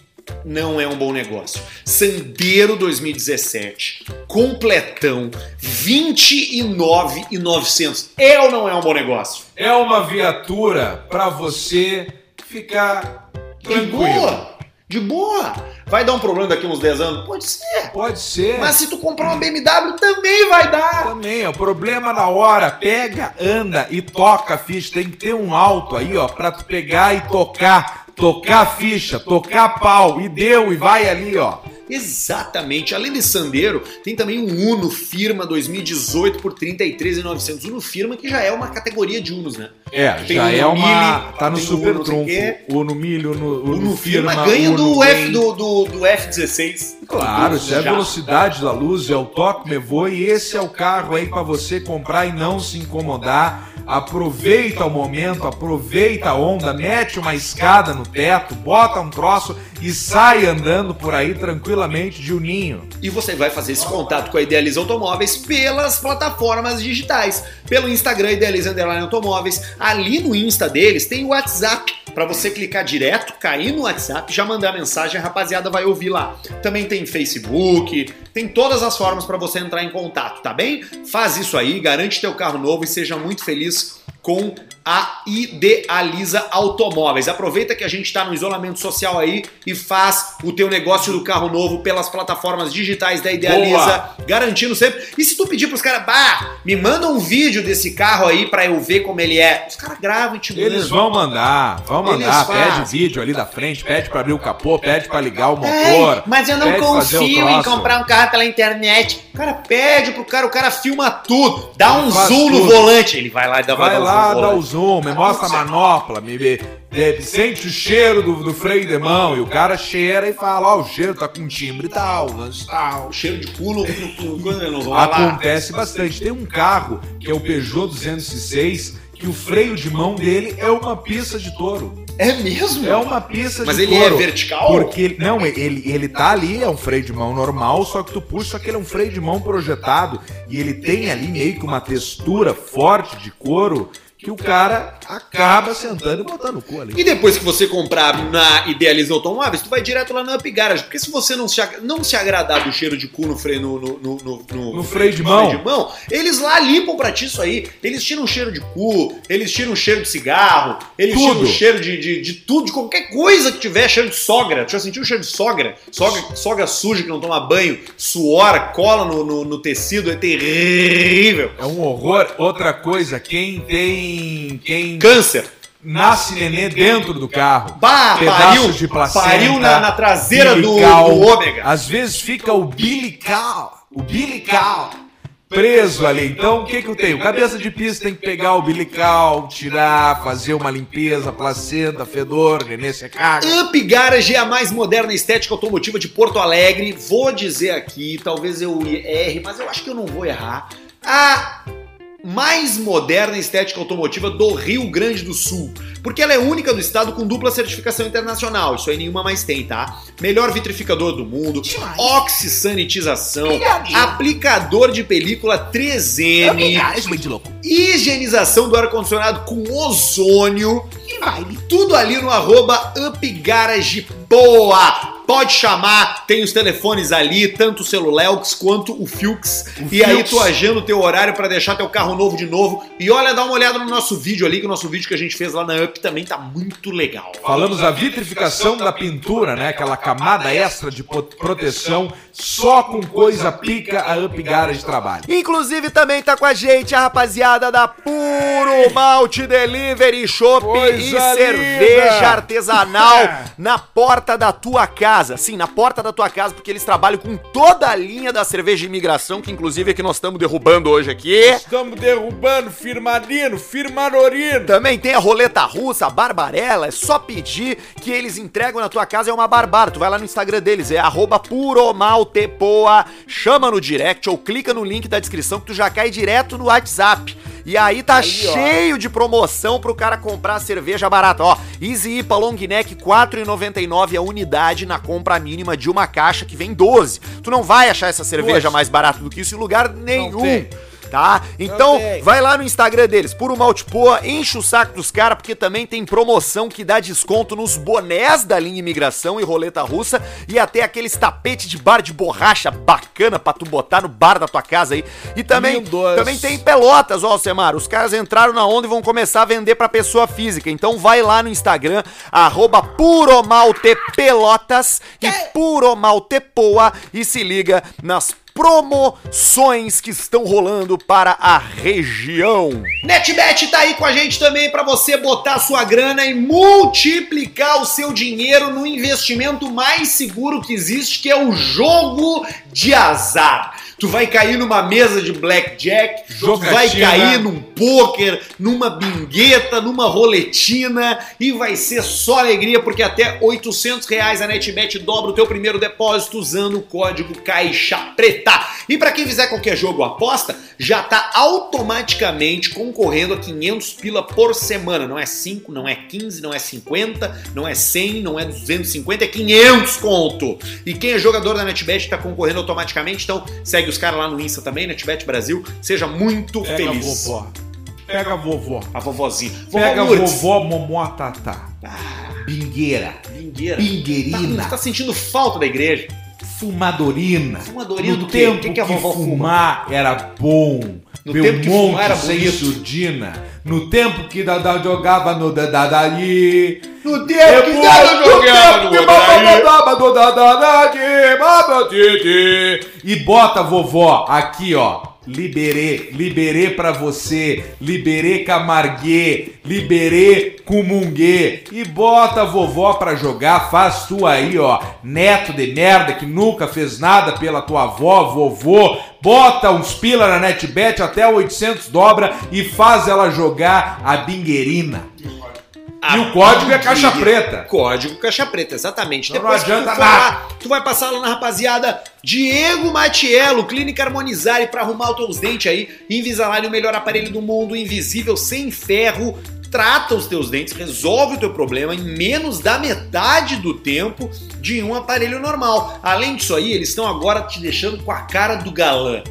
não é um bom negócio. Sandeiro 2017, completão, 29,900. É ou não é um bom negócio? É uma viatura pra você ficar De tranquilo. boa, de boa. Vai dar um problema daqui uns 10 anos? Pode ser. Pode ser. Mas se tu comprar uma BMW, também vai dar. Também, ó, problema na hora, pega, anda e toca ficha. Tem que ter um alto aí, ó, pra tu pegar e tocar. Tocar a ficha, tocar pau. E deu, e vai ali, ó. Exatamente. Além desse Sandero, tem também um Uno Firma 2018 por 33,900. Uno Firma que já é uma categoria de Unos, né? É, Tem já o é uma. Mille, tá no super não sei o quê. trunfo. O no milho, no, o Uno no Firma, firma. ganha do, Uno F, Gain. do, do, do F16. Claro, isso é a velocidade da luz, é o toque me voa e esse é o carro aí pra você comprar e não se incomodar. Aproveita o momento, aproveita a onda, mete uma escada no teto, bota um troço e sai andando por aí tranquilamente de uninho. E você vai fazer esse contato com a Idealiza Automóveis pelas plataformas digitais. Pelo Instagram Idealiza Underline Automóveis. Ali no Insta deles tem o WhatsApp. Pra você clicar direto, cair no WhatsApp, já mandar mensagem, a rapaziada vai ouvir lá. Também tem Facebook, tem todas as formas pra você entrar em contato, tá bem? Faz isso aí, garante teu carro novo e seja muito feliz com a Idealiza Automóveis. Aproveita que a gente está no isolamento social aí e faz o teu negócio do carro novo pelas plataformas digitais da Idealiza, Boa. garantindo sempre. E se tu pedir pros caras, bah, me manda um vídeo desse carro aí pra eu ver como ele é. Os caras gravam e te mandam. Eles vão mandar, vão mandar, pede vídeo ali da frente, pede pra abrir o capô, pede pra ligar o Ei, motor. mas eu não confio em comprar um carro pela internet. O cara pede pro cara, o cara filma tudo, dá Ele um zoom no tudo. volante. Ele vai lá e dá Vai um lá, zoom no dá o. zoom, me mostra a manopla, me, me, me- sente o cheiro do, do freio de mão. E o cara cheira e fala: Ó, o cheiro tá com timbre e tal, lance tal. O cheiro de quando lá. Acontece bastante. Tem um carro que é o Peugeot 206 que o freio de mão dele é uma pista de touro. É mesmo? É uma pista Mas de ele touro. é vertical? Porque ele- não, ele, ele tá ali, é um freio de mão normal, só que tu puxa, só que ele é um freio de mão projetado e ele tem ali meio que uma textura forte de couro que o cara acaba sentando e botando o cu ali. E depois que você comprar na Idealiza Automóveis, tu vai direto lá na Up Garage. Porque se você não se, não se agradar do cheiro de cu no freio, no, no, no, no- no- freio de mão. de mão, eles lá limpam pra ti isso aí. Eles tiram o cheiro de cu, eles tiram o cheiro de cigarro, eles Tudo. tiram o cheiro de, de, de tudo, de qualquer coisa que tiver cheiro de sogra. Tu já sentiu o cheiro de sogra? Sogra, sogra suja que não toma banho, suor, cola no, no, no tecido, é terrível. É um horror. Outra coisa, quem tem. Quem Câncer. nasce nenê dentro do carro. Bah, pariu, de placenta. pariu na, na traseira do, do umbilical. ômega. Às vezes fica o bilical. O bilical. Preso ali. Então, o que que eu tenho? Cabeça de pista tem que pegar o bilical, tirar, fazer uma limpeza, placenta, fedor, nenê secar. Up Garage é a mais moderna estética automotiva de Porto Alegre. Vou dizer aqui, talvez eu erre, mas eu acho que eu não vou errar. A mais moderna estética automotiva do Rio Grande do Sul. Porque ela é única do estado com dupla certificação internacional. Isso aí nenhuma mais tem, tá? Melhor vitrificador do mundo, oxisanitização, aplicador de película 3M, higienização do ar-condicionado com ozônio. Tudo ali no arroba Up Garage Boa. Pode chamar, tem os telefones ali, tanto o Celuleux quanto o Filks. E aí tu agenda o teu horário pra deixar teu carro novo de novo. E olha, dá uma olhada no nosso vídeo ali, que o nosso vídeo que a gente fez lá na UP também tá muito legal. Falamos da vitrificação da pintura, né? Aquela camada extra de proteção, só com coisa pica a Up Garage trabalha. Inclusive também tá com a gente a rapaziada da Puro Malte Delivery Shop Coisa e linda! cerveja artesanal É. na porta da tua casa. Sim, na porta da tua casa, porque eles trabalham com toda a linha da cerveja de imigração, que inclusive é que nós estamos derrubando hoje aqui. Estamos derrubando Firmadino, Firmanorino. Também tem a roleta russa, a barbarela, é só pedir que eles entregam na tua casa, é uma barbara. Tu vai lá no Instagram deles, é arroba puromaltepoa, chama no direct ou clica no link da descrição que tu já cai direto no WhatsApp. E aí tá cheio de promoção pro cara comprar cerveja barata. Ó, Easy IPA Long Neck 4,99 a unidade na compra mínima de uma caixa que vem 12. Tu não vai achar essa cerveja Poxa. mais barata do que isso em lugar nenhum. Tá? Então, vai lá no Instagram deles, Puro Malte Poa, enche o saco dos caras, porque também tem promoção que dá desconto nos bonés da linha imigração e roleta russa e até aqueles tapetes de bar de borracha bacana pra tu botar no bar da tua casa aí. E também, também tem Pelotas, ó, Semar. Os caras entraram na onda e vão começar a vender pra pessoa física. Então vai lá no Instagram, arroba Puromaltepelotas e Puromaltepoa e se liga nas promoções que estão rolando para a região. NetBet tá aí com a gente também para você botar sua grana e multiplicar o seu dinheiro no investimento mais seguro que existe, que é o jogo de azar. Tu vai cair numa mesa de blackjack, tu vai Jogatina. cair num poker, numa bingueta, numa roletina e vai ser só alegria porque até 800 reais a NetBet dobra o teu primeiro depósito usando o código Caixa Preta. E para quem fizer qualquer jogo aposta, já tá automaticamente concorrendo a 500 pila por semana. Não é 5, não é 15, não é 50, não é 100, não é 250, é 500 conto. E quem é jogador da NetBet tá concorrendo automaticamente, então segue os caras lá no Insta também, NetBet Brasil. Seja muito Pega feliz. a vovó. Pega a vovó. A vovozinha. Pega a Vovó Lourdes. vovó Momó Tatá. Bingueira. Bingueira. Bingueirina. Tá, tá sentindo falta da igreja? Fumadorina. Fumadorina no do tempo O que que a vovó fuma? fumar era bom. No tempo que fumar era sem surdina. No tempo que Dada jogava no Dadadaí. No tempo que babababa do Dadadaí, babatiti. E bota, vovó, aqui, ó. Liberê, liberê pra você, liberê camarguê, liberê comunguê. E bota a vovó pra jogar, faz tu aí, ó, neto de merda que nunca fez nada pela tua avó, vovô. Bota uns pila na NetBet até 800 dobra e faz ela jogar a bingueirina. E o código é caixa preta. Código caixa preta, exatamente. Então Depois não tu adianta for nada. tu vai passar lá na rapaziada Diego Matiello, Clínica Harmonizare pra arrumar os teus dentes aí. Invisalign, o melhor aparelho do mundo, invisível, sem ferro. Trata os teus dentes, resolve o teu problema em menos da metade do tempo de um aparelho normal. Além disso aí, eles estão agora te deixando com a cara do galã.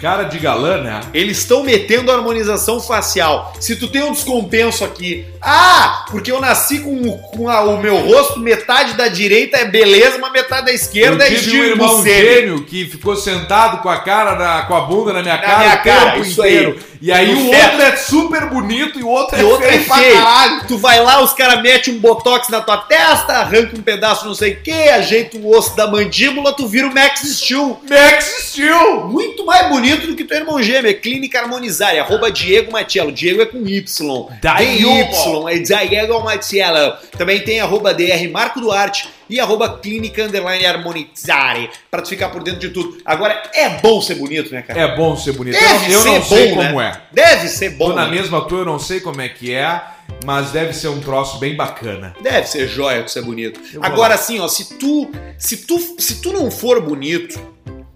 Cara de galã, né? Eles estão metendo harmonização facial. Se tu tem um descompenso aqui, ah, porque eu nasci com, o- com a- o meu rosto, metade da direita é beleza, mas metade da esquerda é eu tive um Gil irmão gêmeo que ficou sentado com a cara, na- com a bunda na minha cara minha o cara, tempo isso aí. E aí o outro é super bonito e o outro E é outro é feio pra feio. caralho. Tu vai lá, os caras metem um botox na tua testa, arranca um pedaço não sei o que, ajeita o osso da mandíbula, tu vira o Max Steel. Max Steel. Muito mais bonito do que teu irmão gêmeo. É Clínica Harmonizare, arroba Diego Matiello. Diego é com Y. Diego. Y, é Diego Matiello. Também tem arroba DR Marco Duarte e arroba Clínica Underline Harmonizare. Pra tu ficar por dentro de tudo. Agora, é bom ser bonito, né, cara? É bom ser bonito. Deve eu eu ser não sei bom, como né? é. Deve ser bom. Tô na né? mesma tua, eu não sei como é que é, mas deve ser um troço bem bacana. Deve ser joia de ser bonito. Eu Agora assim, ó, se tu, se tu, se tu não for bonito,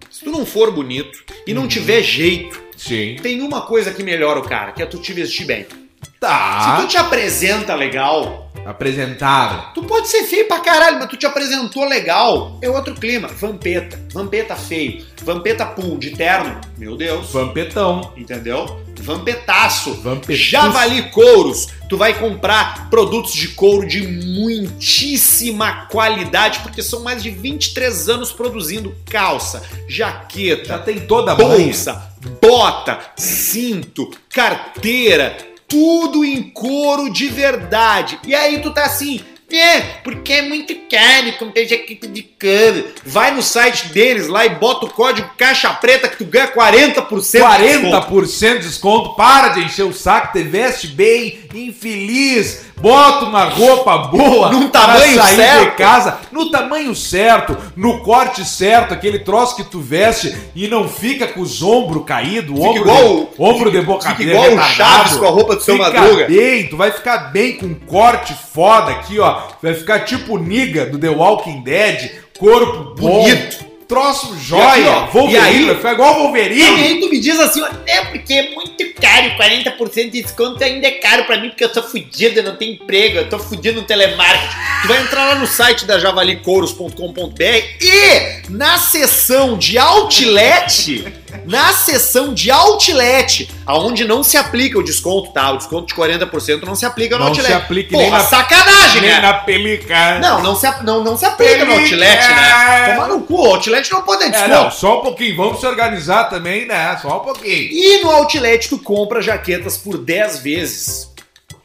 se tu não for bonito e Uhum. não tiver jeito, Sim. tem uma coisa que melhora o cara, que é tu te vestir bem. Se Tá. tu te apresenta legal, Apresentável. Tu pode ser feio pra caralho, mas tu te apresentou legal. É outro clima. Vampeta. Vampeta feio. Vampeta pool de terno. Meu Deus. Vampetão. Entendeu? Vampetaço. Vampetuço. Javali Couros. Tu vai comprar produtos de couro de muitíssima qualidade, porque são mais de 23 anos produzindo calça, jaqueta, Já tem toda a bolsa, bota, cinto, carteira, tudo em couro de verdade. E aí tu tá assim, é, porque é muito caro comprar jaqueta de couro. Vai no site deles lá e bota o código caixa preta que tu ganha 40% de desconto. 40% de desconto. Para de encher o saco, te veste bem, infeliz. Bota uma roupa boa Num pra tamanho sair de certo. casa, no tamanho certo, no corte certo, aquele troço que tu veste e não fica com os ombros caídos, Fica ombro, igual de, ombro de boca fica igual o. Chaves com a roupa do seu Fica Madruga. bem, tu vai ficar bem com um corte foda aqui, ó. Vai ficar tipo Niga do The Walking Dead, corpo bom. Bonito. Troço E jóia, aqui, ó, Wolverine, e aí- vai ficar igual E Wolverine. aí tu me diz assim, ó, é porque é muito caro, 40% de desconto ainda é caro pra mim, porque eu tô fudido, eu não tenho emprego, eu tô fudido no telemarketing. Tu vai entrar lá no site da javalicouros.com.br e na seção de outlet, na seção de outlet, aonde não se aplica o desconto, tá? O desconto de 40% não se aplica no Não outlet. se aplica Porra, nem na- sacanagem, Nem né? na pelica. Não, não se, não, não se aplica no outlet, né? Tomar no cu, o outlet não pode ter É, desconto. não, só um pouquinho. Vamos se organizar também, né? Só um pouquinho. E no Outlet tu compra jaquetas por 10 vezes.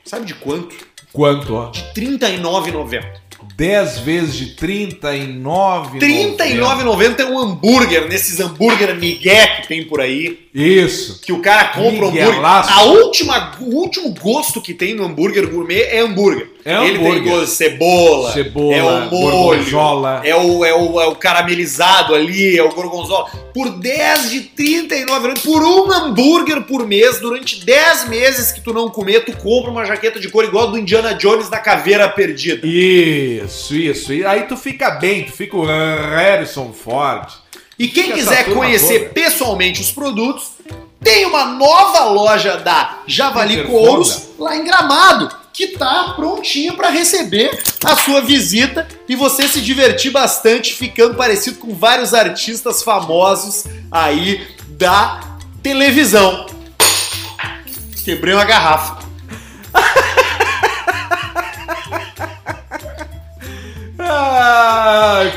Sabe de quanto? Quanto, ó? De R$ 39,90. 10 vezes de 39. R$ 39,90 é um hambúrguer, nesses hambúrguer migué que tem por aí. Isso. Que o cara compra o hambúrguer. A última, o último gosto que tem no hambúrguer gourmet é hambúrguer. É Ele hambúrguer. tem gosto de cebola, Cebola, é o molho, é o, é, o, é o caramelizado ali, é o gorgonzola. Por 10 de R$ 39,90, por um hambúrguer por mês, durante 10 meses que tu não comer, tu compra uma jaqueta de cor igual a do Indiana Jones da caveira perdida. Isso, isso. E aí tu fica bem, tu fica o Harrison Ford. E quem Fica quiser conhecer toda. pessoalmente os produtos, tem uma nova loja da Javali Couros lá em Gramado, que tá prontinha para receber a sua visita e você se divertir bastante ficando parecido com vários artistas famosos aí da televisão. Quebrei uma garrafa.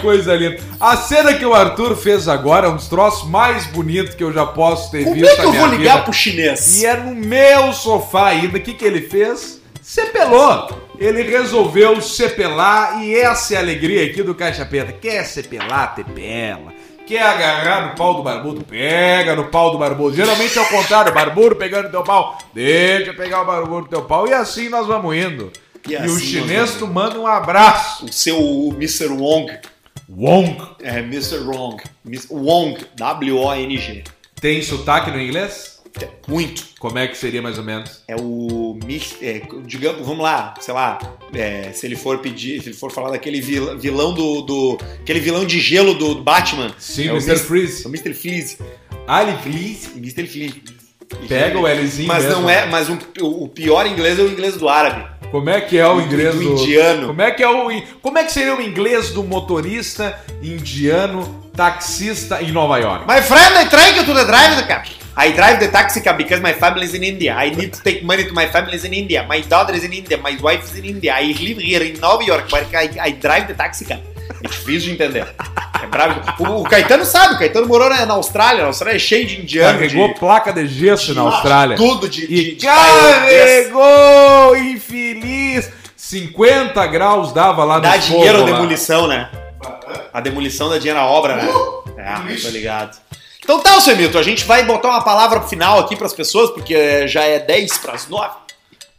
Coisa linda. A cena que o Arthur fez agora é um dos troços mais bonitos que eu já posso ter Como visto é que eu vou ligar vida. pro chinês? E é no meu sofá ainda. O que, que ele fez? Cepelou. Ele resolveu sepelar e essa é a alegria aqui do Caixa Preta. Quer sepelar, te pela. Quer agarrar no pau do barbudo? Pega no pau do barbudo. Geralmente é o contrário, barbudo pegando teu pau. Deixa eu pegar o barbudo no teu pau. E assim nós vamos indo. E E, assim o chinês tu manda um abraço. O seu Mr. Wong. Wong. É Mr. Wrong. Wong. W-O-N-G. Tem sotaque no inglês? Muito. Como é que seria mais ou menos? É o. É, digamos, vamos lá, sei lá. é, se ele for pedir, se ele for falar daquele vil- vilão do. do aquele vilão de gelo do, Batman. Sim, é o Mr. Mis- Freeze. É o Mr. Freeze. Ali, please. Mr. Freeze. Pega o Lzinho Mas mesmo. não é. Mas um- o, pior inglês é o inglês do árabe. Como é que é o inglês do do, indiano. Como é que é o Como é que seria o inglês do motorista indiano taxista em Nova York? My friend, I try to the drive the car. I drive the taxi cab because my family is in India. I need to take money to my family is in India. My daughter is in India. My wife is in India. I live here in Nova York, but I, I drive the taxi cab. É difícil de entender. É bravo. O, o Caetano sabe, o Caetano morou na, na Austrália. A Austrália é cheio de indiano. Carregou de, placa de gesso na Austrália. Tudo de, de, de carregou, infeliz. 50 graus dava lá no Dá dinheiro a lá. demolição, né? A demolição dá dinheiro à obra, né? É, tô ligado. Então tá, Semito, a gente vai botar uma palavra final aqui pras pessoas, porque já é 10 pras 9.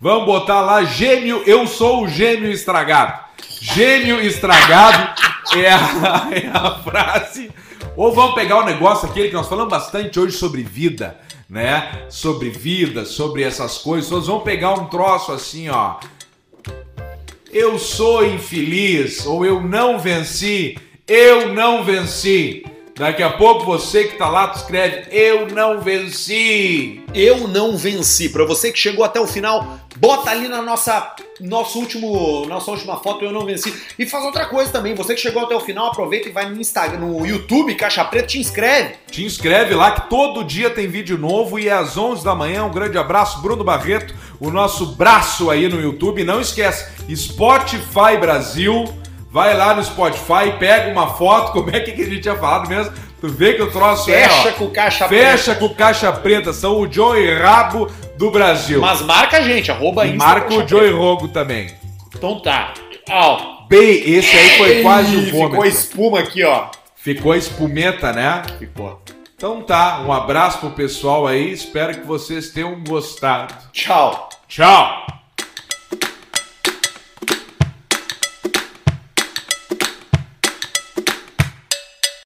Vamos botar lá gêmeo, eu sou o gêmeo estragado. Gêmeo estragado é a, *laughs* é a frase. Ou vamos pegar o negócio aquele que nós falamos bastante hoje sobre vida, né? Sobre vida, sobre essas coisas. Nós vamos pegar um troço assim, ó. Eu sou infeliz, ou eu não venci, eu não venci. Daqui a pouco você que tá lá, escreve Eu não venci. Eu não venci. Pra você que chegou até o final, bota ali na nossa nosso último, nossa última foto Eu não venci. E faz outra coisa também. Você que chegou até o final, aproveita e vai no Instagram, no YouTube Caixa Preta, te inscreve. Te inscreve lá que todo dia tem vídeo novo e é às 11 da manhã. Um grande abraço, Bruno Barreto, o nosso braço aí no YouTube. Não esquece, Spotify Brasil. Vai lá no Spotify, pega uma foto, *laughs* como é que a gente tinha falado mesmo? Tu vê que o troço é, Fecha ó, com Caixa Fecha com o Caixa Preta, são o Joey Rabo do Brasil. Mas marca a gente, arroba Insta marca o Joey Rogo também. Preta. Então tá. Ó. Bem, esse aí foi quase o vômito. Ficou espuma aqui, ó. Ficou a espumenta, né? Ficou. Então tá, um abraço pro pessoal aí, espero que vocês tenham gostado. Tchau. Tchau!